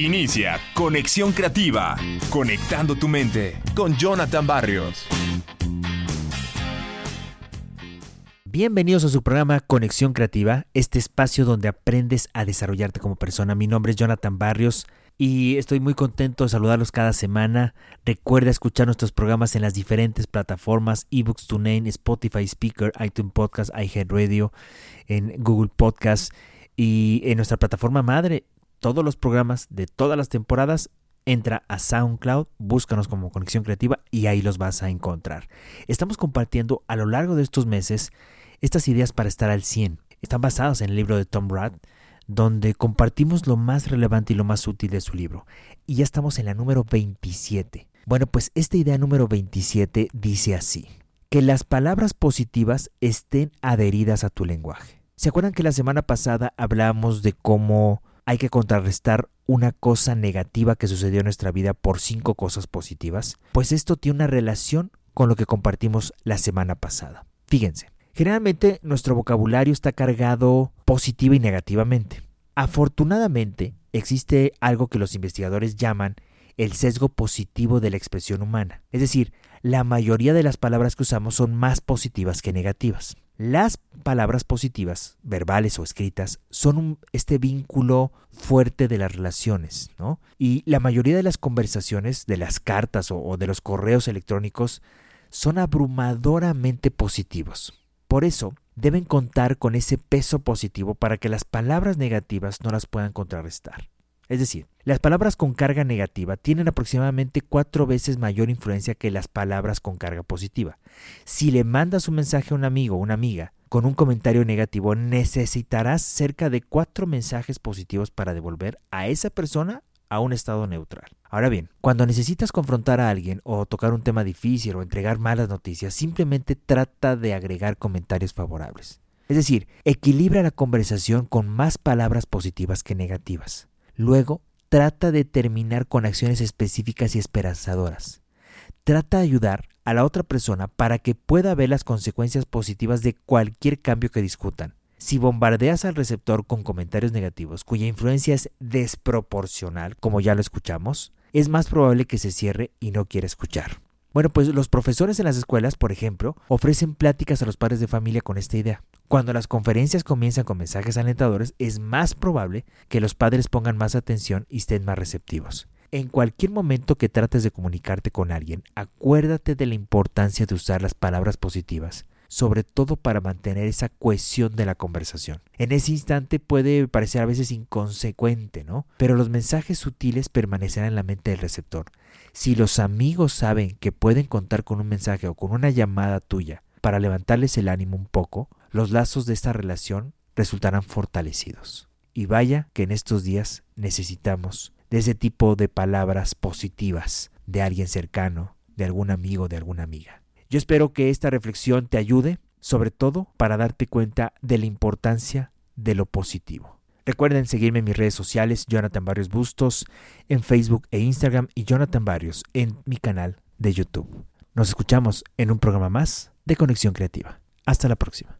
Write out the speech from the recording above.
Inicia Conexión Creativa, conectando tu mente con Jonathan Barrios. Bienvenidos a su programa Conexión Creativa, este espacio donde aprendes a desarrollarte como persona. Mi nombre es Jonathan Barrios y estoy muy contento de saludarlos cada semana. Recuerda escuchar nuestros programas en las diferentes plataformas, eBooks, TuneIn, Spotify Speaker, iTunes Podcast, iHeartRadio, en Google Podcast y en nuestra plataforma madre. Todos los programas de todas las temporadas entra a SoundCloud, búscanos como Conexión Creativa y ahí los vas a encontrar. Estamos compartiendo a lo largo de estos meses estas ideas para estar al 100 están basadas en el libro de Tom Rath, donde compartimos lo más relevante y lo más útil de su libro. Y ya estamos en la número 27. Bueno, pues esta idea número 27 dice así, que las palabras positivas estén adheridas a tu lenguaje. ¿Se acuerdan que la semana pasada hablamos de cómo hay que contrarrestar una cosa negativa que sucedió en nuestra vida por cinco cosas positivas? Pues esto tiene una relación con lo que compartimos la semana pasada. Fíjense, Generalmente nuestro vocabulario está cargado positiva y negativamente. Afortunadamente, existe algo que los investigadores llaman el sesgo positivo de la expresión humana. Es decir, la mayoría de las palabras que usamos son más positivas que negativas. Las palabras positivas, verbales o escritas, son este vínculo fuerte de las relaciones, ¿no? Y la mayoría de las conversaciones, de las cartas o de los correos electrónicos, son abrumadoramente positivos. Por eso, deben contar con ese peso positivo para que las palabras negativas no las puedan contrarrestar. Es decir, las palabras con carga negativa tienen aproximadamente cuatro veces mayor influencia que las palabras con carga positiva. Si le mandas un mensaje a un amigo o una amiga con un comentario negativo, necesitarás cerca de cuatro mensajes positivos para devolver a esa persona a un estado neutral. Ahora bien, cuando necesitas confrontar a alguien o tocar un tema difícil o entregar malas noticias, simplemente trata de agregar comentarios favorables. Es decir, equilibra la conversación con más palabras positivas que negativas. Luego, trata de terminar con acciones específicas y esperanzadoras. Trata de ayudar a la otra persona para que pueda ver las consecuencias positivas de cualquier cambio que discutan. Si bombardeas al receptor con comentarios negativos cuya influencia es desproporcional, como ya lo escuchamos, es más probable que se cierre y no quiera escuchar. Bueno, pues los profesores en las escuelas, por ejemplo, ofrecen pláticas a los padres de familia con esta idea. Cuando las conferencias comienzan con mensajes alentadores, es más probable que los padres pongan más atención y estén más receptivos. En cualquier momento que trates de comunicarte con alguien, acuérdate de la importancia de usar las palabras positivas sobre todo para mantener esa cohesión de la conversación. En ese instante puede parecer a veces inconsecuente, ¿no? Pero los mensajes sutiles permanecerán en la mente del receptor. Si los amigos saben que pueden contar con un mensaje o con una llamada tuya para levantarles el ánimo un poco, los lazos de esta relación resultarán fortalecidos. Y vaya que en estos días necesitamos de ese tipo de palabras positivas de alguien cercano, de algún amigo, de alguna amiga. Yo espero que esta reflexión te ayude, sobre todo para darte cuenta de la importancia de lo positivo. Recuerden seguirme en mis redes sociales, Jonathan Barrios Bustos, en Facebook e Instagram y Jonathan Barrios en mi canal de YouTube. Nos escuchamos en un programa más de Conexión Creativa. Hasta la próxima.